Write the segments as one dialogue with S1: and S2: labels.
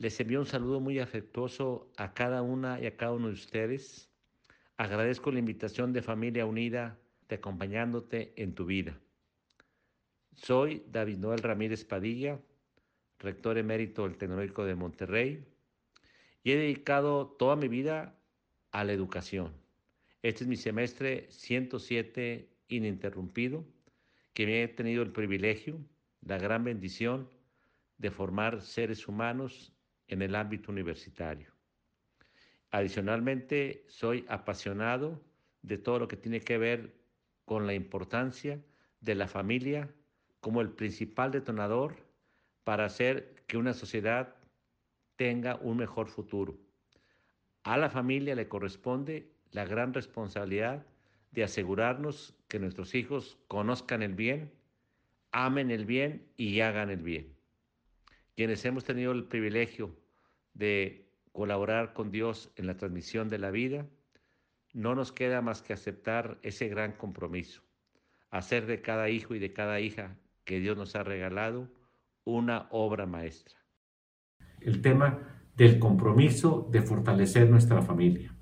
S1: Les envío un saludo muy afectuoso a cada una y a cada uno de ustedes. Agradezco la invitación de Familia Unida de acompañándote en tu vida. Soy David Noel Ramírez Padilla, rector emérito del Tecnológico de Monterrey, y he dedicado toda mi vida a la educación. Este es mi semestre 107 ininterrumpido, que me he tenido el privilegio, la gran bendición de formar seres humanos en el ámbito universitario. Adicionalmente, soy apasionado de todo lo que tiene que ver con la importancia de la familia como el principal detonador para hacer que una sociedad tenga un mejor futuro. A la familia le corresponde la gran responsabilidad de asegurarnos que nuestros hijos conozcan el bien, amen el bien y hagan el bien. Quienes hemos tenido el privilegio de colaborar con Dios en la transmisión de la vida, no nos queda más que aceptar ese gran compromiso, hacer de cada hijo y de cada hija que Dios nos ha regalado una obra maestra.
S2: El tema del compromiso de fortalecer nuestra familia.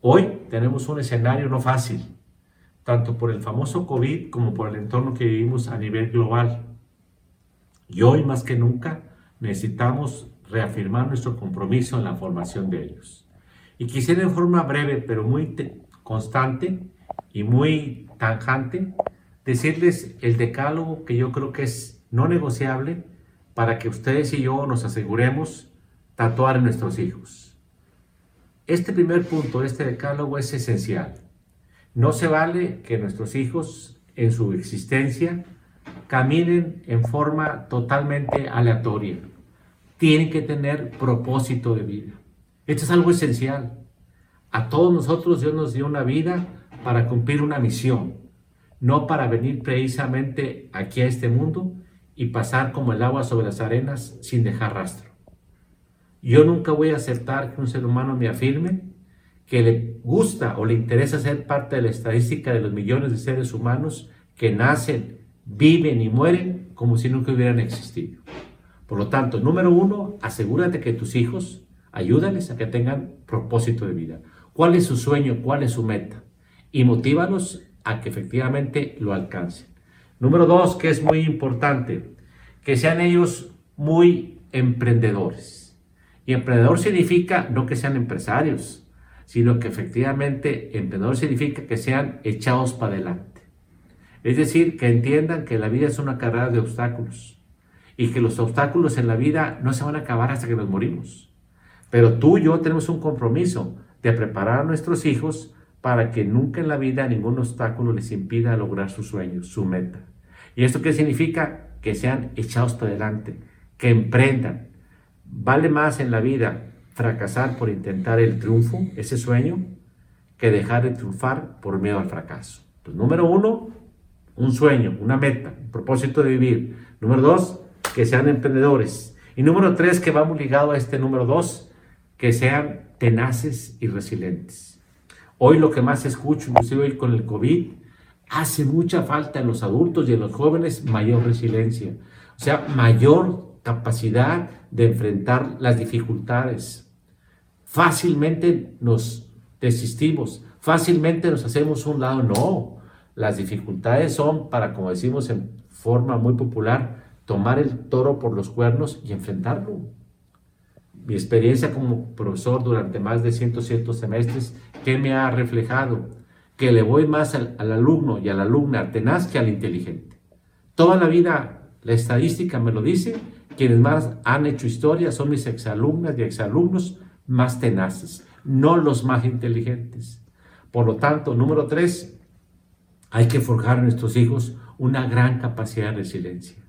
S2: Hoy tenemos un escenario no fácil, tanto por el famoso COVID como por el entorno que vivimos a nivel global. Y hoy más que nunca necesitamos reafirmar nuestro compromiso en la formación de ellos. Y quisiera en forma breve, pero muy constante y muy tanjante, decirles el decálogo que yo creo que es no negociable para que ustedes y yo nos aseguremos tatuar en nuestros hijos. Este primer punto, este decálogo es esencial. No se vale que nuestros hijos en su existencia caminen en forma totalmente aleatoria. Tienen que tener propósito de vida. Esto es algo esencial. A todos nosotros Dios nos dio una vida para cumplir una misión, no para venir precisamente aquí a este mundo y pasar como el agua sobre las arenas sin dejar rastro. Yo nunca voy a aceptar que un ser humano me afirme que le gusta o le interesa ser parte de la estadística de los millones de seres humanos que nacen, viven y mueren como si nunca hubieran existido. Por lo tanto, número uno, asegúrate que tus hijos Ayúdales a que tengan propósito de vida. ¿Cuál es su sueño? ¿Cuál es su meta? Y motívalos a que efectivamente lo alcancen. Número dos, que es muy importante, que sean ellos muy emprendedores. Y emprendedor significa no que sean empresarios, sino que efectivamente emprendedor significa que sean echados para adelante. Es decir, que entiendan que la vida es una carrera de obstáculos y que los obstáculos en la vida no se van a acabar hasta que nos morimos. Pero tú y yo tenemos un compromiso de preparar a nuestros hijos para que nunca en la vida ningún obstáculo les impida lograr sus sueños, su meta. ¿Y esto qué significa? Que sean echados para adelante, que emprendan. Vale más en la vida fracasar por intentar el triunfo, ese sueño, que dejar de triunfar por miedo al fracaso. Entonces, número uno, un sueño, una meta, un propósito de vivir. Número dos, que sean emprendedores. Y número tres, que vamos ligado a este número dos, que sean tenaces y resilientes. Hoy lo que más escucho, inclusive hoy con el COVID, hace mucha falta en los adultos y en los jóvenes mayor resiliencia, o sea, mayor capacidad de enfrentar las dificultades. Fácilmente nos desistimos, fácilmente nos hacemos un lado. No, las dificultades son para, como decimos en forma muy popular, tomar el toro por los cuernos y enfrentarlo mi experiencia como profesor durante más de 107 semestres, ¿qué me ha reflejado? Que le voy más al, alumno y a la alumna tenaz que al inteligente. Toda la vida, la estadística me lo dice, quienes más han hecho historia son mis exalumnas y exalumnos más tenaces, no los más inteligentes. Por lo tanto, número tres, hay que forjar a nuestros hijos una gran capacidad de resiliencia,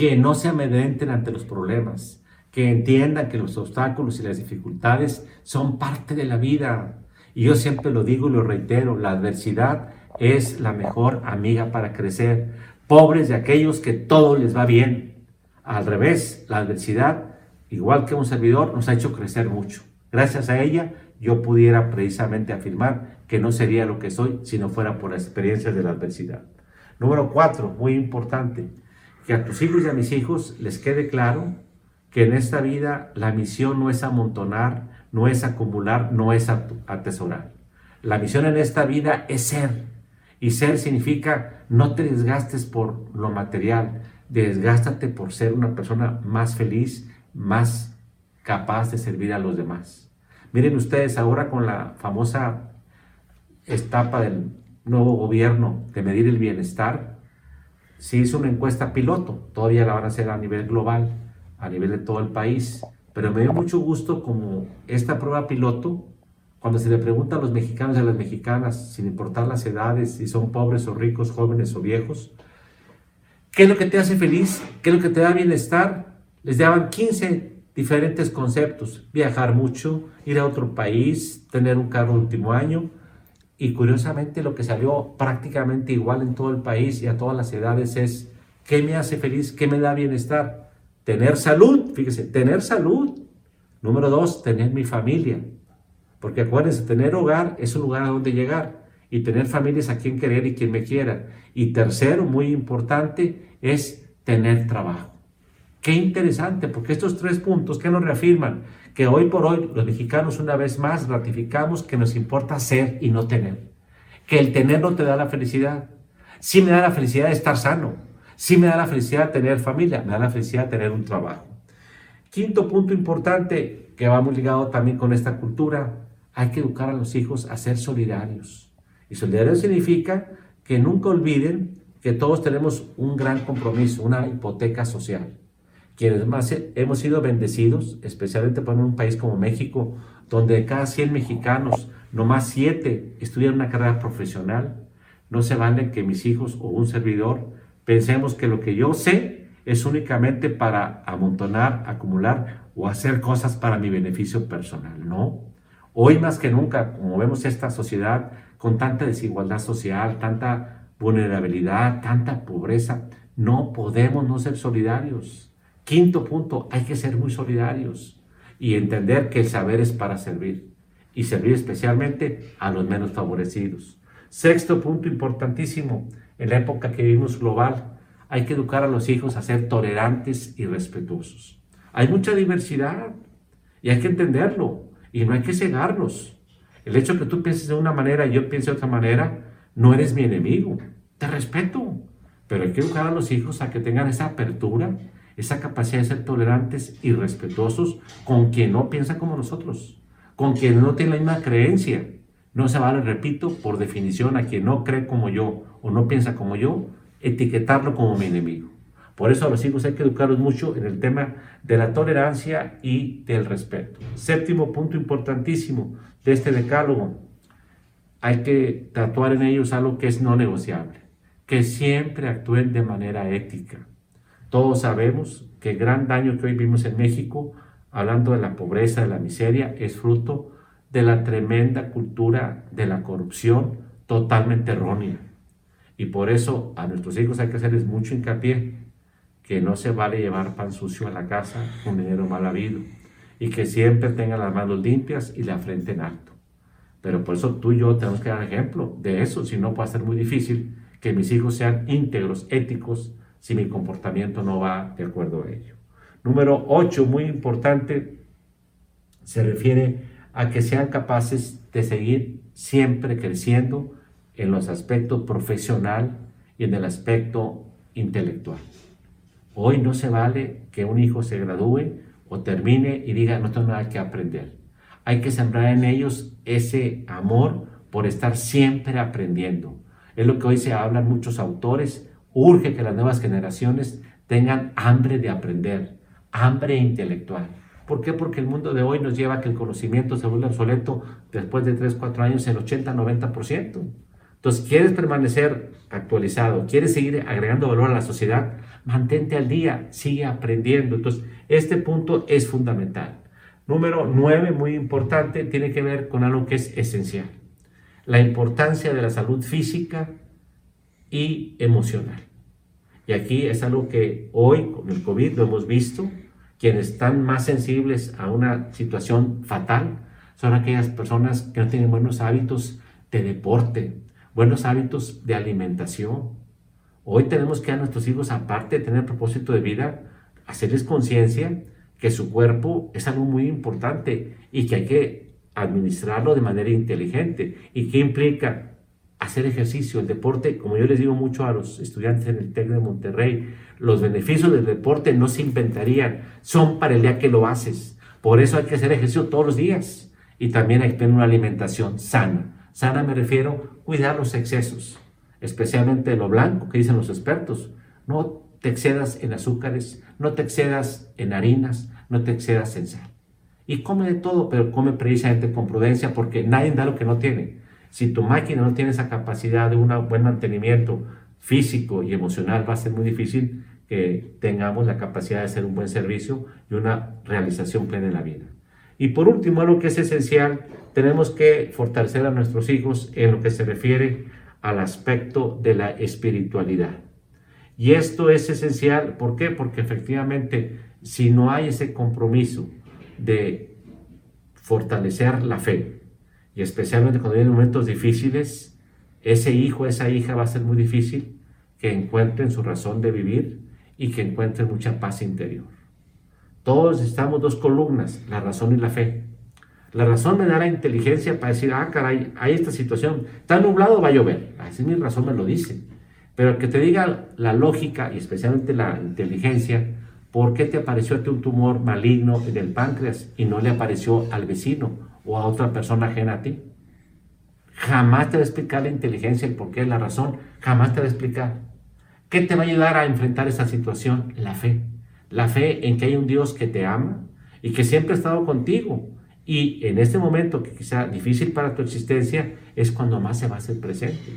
S2: que no se amedrenten ante los problemas, que entiendan que los obstáculos y las dificultades son parte de la vida. Y yo siempre lo digo y lo reitero, la adversidad es la mejor amiga para crecer. Pobres de aquellos que todo les va bien. Al revés, la adversidad, igual que un servidor, nos ha hecho crecer mucho. Gracias a ella, yo pudiera precisamente afirmar que no sería lo que soy si no fuera por las experiencias de la adversidad. Número cuatro, muy importante, que a tus hijos y a mis hijos les quede claro que en esta vida la misión no es amontonar, no es acumular, no es atesorar. La misión en esta vida es ser. Y ser significa no te desgastes por lo material, desgástate por ser una persona más feliz, más capaz de servir a los demás. Miren ustedes ahora con la famosa etapa del nuevo gobierno de medir el bienestar, se hizo una encuesta piloto, todavía la van a hacer a nivel global a nivel de todo el país. Pero me dio mucho gusto como esta prueba piloto, cuando se le pregunta a los mexicanos y a las mexicanas, sin importar las edades, si son pobres o ricos, jóvenes o viejos, ¿qué es lo que te hace feliz? ¿Qué es lo que te da bienestar? Les daban 15 diferentes conceptos. Viajar mucho, ir a otro país, tener un carro último año. Y curiosamente lo que salió prácticamente igual en todo el país y a todas las edades es, ¿qué me hace feliz? ¿Qué me da bienestar? Tener salud, fíjese, tener salud. Número dos, tener mi familia. Porque acuérdense, tener hogar es un lugar a donde llegar. Y tener familia es a quien querer y quien me quiera. Y tercero, muy importante, es tener trabajo. Qué interesante, porque estos tres puntos que nos reafirman que hoy por hoy los mexicanos una vez más ratificamos que nos importa ser y no tener. Que el tener no te da la felicidad. Sí me da la felicidad de estar sano, Sí me da la felicidad tener familia, me da la felicidad tener un trabajo. Quinto punto importante que va muy ligado también con esta cultura, hay que educar a los hijos a ser solidarios. Y solidario significa que nunca olviden que todos tenemos un gran compromiso, una hipoteca social. Quienes más hemos sido bendecidos, especialmente por un país como México, donde de cada 100 mexicanos, nomás 7 estudian una carrera profesional, no se vale que mis hijos o un servidor pensemos que lo que yo sé es únicamente para amontonar, acumular o hacer cosas para mi beneficio personal. No. Hoy más que nunca, como vemos esta sociedad con tanta desigualdad social, tanta vulnerabilidad, tanta pobreza, no podemos no ser solidarios. Quinto punto, hay que ser muy solidarios y entender que el saber es para servir y servir especialmente a los menos favorecidos. Sexto punto importantísimo, en la época que vivimos global, hay que educar a los hijos a ser tolerantes y respetuosos. Hay mucha diversidad y hay que entenderlo y no hay que cegarlos. El hecho que tú pienses de una manera y yo piense de otra manera, no eres mi enemigo. Te respeto. Pero hay que educar a los hijos a que tengan esa apertura, esa capacidad de ser tolerantes y respetuosos con quien no piensa como nosotros, con quien no tiene la misma creencia. No se vale, repito, por definición a quien no cree como yo o no piensa como yo, etiquetarlo como mi enemigo. Por eso a los hijos hay que educarlos mucho en el tema de la tolerancia y del respeto. Séptimo punto importantísimo de este decálogo, hay que tatuar en ellos algo que es no negociable, que siempre actúen de manera ética. Todos sabemos que el gran daño que hoy vimos en México, hablando de la pobreza, de la miseria, es fruto de la tremenda cultura de la corrupción totalmente errónea. Y por eso a nuestros hijos hay que hacerles mucho hincapié que no se vale llevar pan sucio a la casa con dinero mal habido y que siempre tengan las manos limpias y la frente en alto. Pero por eso tú y yo tenemos que dar ejemplo de eso, si no puede ser muy difícil que mis hijos sean íntegros, éticos, si mi comportamiento no va de acuerdo a ello. Número 8, muy importante, se refiere a que sean capaces de seguir siempre creciendo en los aspectos profesional y en el aspecto intelectual. Hoy no se vale que un hijo se gradúe o termine y diga no tengo nada que aprender. Hay que sembrar en ellos ese amor por estar siempre aprendiendo. Es lo que hoy se hablan muchos autores. Urge que las nuevas generaciones tengan hambre de aprender, hambre intelectual. ¿Por qué? Porque el mundo de hoy nos lleva a que el conocimiento se vuelva obsoleto después de 3, 4 años en 80-90%. Entonces, ¿quieres permanecer actualizado? ¿Quieres seguir agregando valor a la sociedad? Mantente al día, sigue aprendiendo. Entonces, Este punto es fundamental. Número nueve, muy importante, tiene que ver con algo que es esencial. La importancia de la salud física y emocional. Y aquí es algo que hoy con el COVID lo hemos visto. Quienes están más sensibles a una situación fatal son aquellas personas que no tienen buenos hábitos de deporte, buenos hábitos de alimentación. Hoy tenemos que a nuestros hijos, aparte de tener propósito de vida, hacerles conciencia que su cuerpo es algo muy importante y que hay que administrarlo de manera inteligente. ¿Y qué implica? Hacer ejercicio, el deporte, como yo les digo mucho a los estudiantes en el TEC de Monterrey, los beneficios del deporte no se inventarían, son para el día que lo haces. Por eso hay que hacer ejercicio todos los días y también hay que tener una alimentación sana. Sana me refiero a cuidar los excesos, especialmente lo blanco que dicen los expertos. No te excedas en azúcares, no te excedas en harinas, no te excedas en sal. Y come de todo, pero come precisamente con prudencia porque nadie da lo que no tiene. Si tu máquina no tiene esa capacidad de un buen mantenimiento físico y emocional, va a ser muy difícil que tengamos la capacidad de hacer un buen servicio y una realización plena en la vida. Y por último, algo que es esencial, tenemos que fortalecer a nuestros hijos en lo que se refiere al aspecto de la espiritualidad. Y esto es esencial, ¿por qué? Porque efectivamente, si no hay ese compromiso de fortalecer la fe, y especialmente cuando vienen momentos difíciles, ese hijo, esa hija va a ser muy difícil que encuentren su razón de vivir y que encuentren mucha paz interior. Todos estamos dos columnas, la razón y la fe. La razón me da la inteligencia para decir, ah, caray, hay esta situación, está nublado, va a llover. Así mi razón me lo dice. Pero que te diga la lógica y especialmente la inteligencia, ¿por qué te apareció a ti un tumor maligno en el páncreas y no le apareció al vecino o a otra persona ajena a ti? Jamás te va a explicar la inteligencia, el por qué, la razón, jamás te va a explicar. ¿Qué te va a ayudar a enfrentar esa situación? La fe. La fe en que hay un Dios que te ama y que siempre ha estado contigo. Y en este momento que quizá difícil para tu existencia es cuando más se va a hacer presente.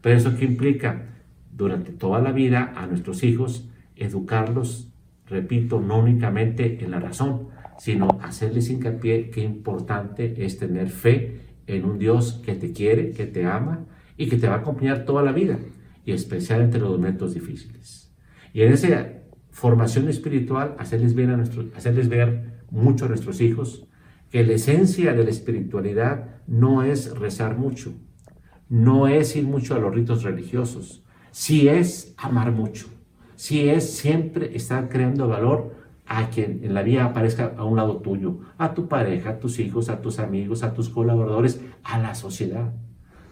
S2: Pero eso qué implica durante toda la vida a nuestros hijos, educarlos, repito, no únicamente en la razón, sino hacerles hincapié qué importante es tener fe en un Dios que te quiere, que te ama y que te va a acompañar toda la vida, y especialmente en los momentos difíciles. Y en esa formación espiritual, hacerles, ver a nuestros, hacerles ver mucho a nuestros hijos que la esencia de la espiritualidad no es rezar mucho, no es ir mucho a los ritos religiosos, si es amar mucho, si es siempre estar creando valor a quien en la vida aparezca a un lado tuyo, a tu pareja, a tus hijos, a tus amigos, a tus colaboradores, a la sociedad.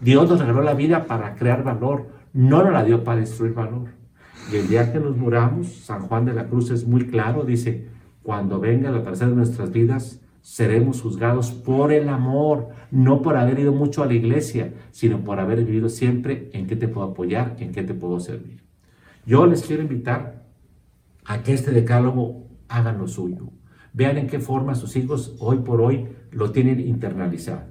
S2: Dios nos regaló la vida para crear valor, no nos la dio para destruir valor. Y el día que nos muramos, San Juan de la Cruz es muy claro, dice, cuando venga la tercera de nuestras vidas, seremos juzgados por el amor, no por haber ido mucho a la iglesia, sino por haber vivido siempre en qué te puedo apoyar, en qué te puedo servir. Yo les quiero invitar a que este decálogo hagan lo suyo. Vean en qué forma sus hijos hoy por hoy lo tienen internalizado.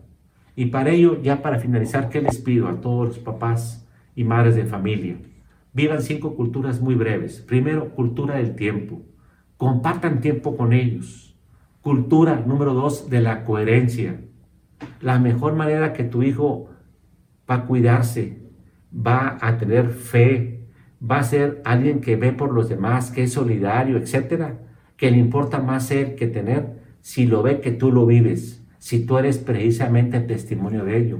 S2: Y para ello, ya para finalizar, ¿qué les pido a todos los papás y madres de familia? Vivan cinco culturas muy breves. Primero, cultura del tiempo. Compartan tiempo con ellos Cultura número dos de la coherencia. La mejor manera que tu hijo va a cuidarse, va a tener fe, va a ser alguien que ve por los demás, que es solidario, etcétera, que le importa más ser que tener, si lo ve que tú lo vives, si tú eres precisamente testimonio de ello.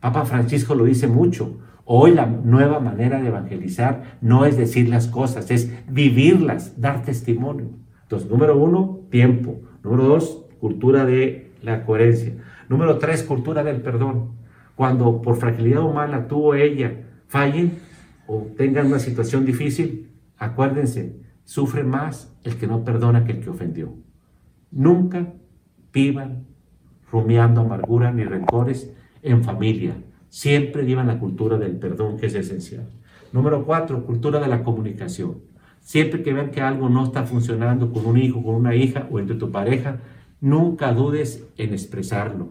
S2: Papa Francisco lo dice mucho. Hoy la nueva manera de evangelizar no es decir las cosas, es vivirlas, dar testimonio. Entonces, número uno, tiempo. Número dos, cultura de la coherencia. Número tres, cultura del perdón. Cuando por fragilidad humana tú o ella fallen o tengan una situación difícil, acuérdense, sufre más el que no perdona que el que ofendió. Nunca vivan rumiando amargura ni rencores en familia. Siempre llevan la cultura del perdón, que es esencial. Número cuatro, cultura de la comunicación. Siempre que vean que algo no está funcionando con un hijo, con una hija o entre tu pareja, nunca dudes en expresarlo.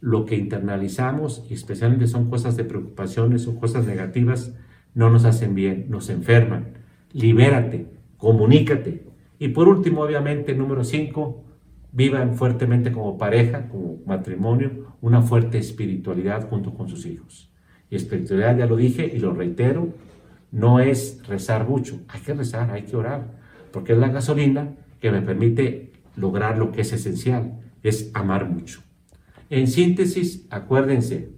S2: Lo que internalizamos, especialmente son cosas de preocupaciones o cosas negativas, no nos hacen bien, nos enferman. Libérate, comunícate. Y por último, obviamente, número cinco, vivan fuertemente como pareja, como matrimonio, una fuerte espiritualidad junto con sus hijos. Y espiritualidad, ya lo dije y lo reitero, no es rezar mucho, hay que rezar, hay que orar, porque es la gasolina que me permite lograr lo que es esencial, es amar mucho. En síntesis, acuérdense,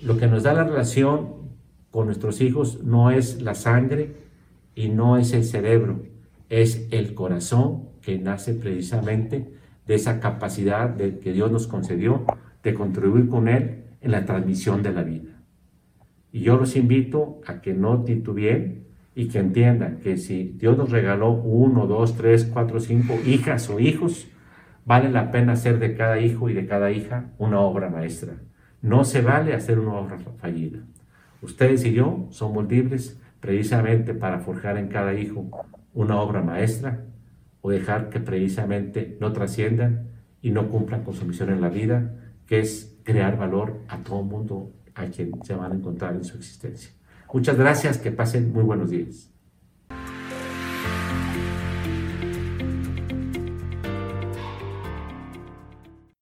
S2: lo que nos da la relación con nuestros hijos no es la sangre y no es el cerebro, es el corazón que nace precisamente de esa capacidad que Dios nos concedió de contribuir con Él en la transmisión de la vida. Y yo los invito a que no titubeen y que entiendan que si Dios nos regaló uno, dos, tres, cuatro, cinco hijas o hijos, vale la pena hacer de cada hijo y de cada hija una obra maestra. No se vale hacer una obra fallida. Ustedes y yo somos libres precisamente para forjar en cada hijo una obra maestra o dejar que precisamente no trasciendan y no cumplan con su misión en la vida, que es crear valor a todo mundo a quien se van a encontrar en su existencia. Muchas gracias, que pasen muy buenos días.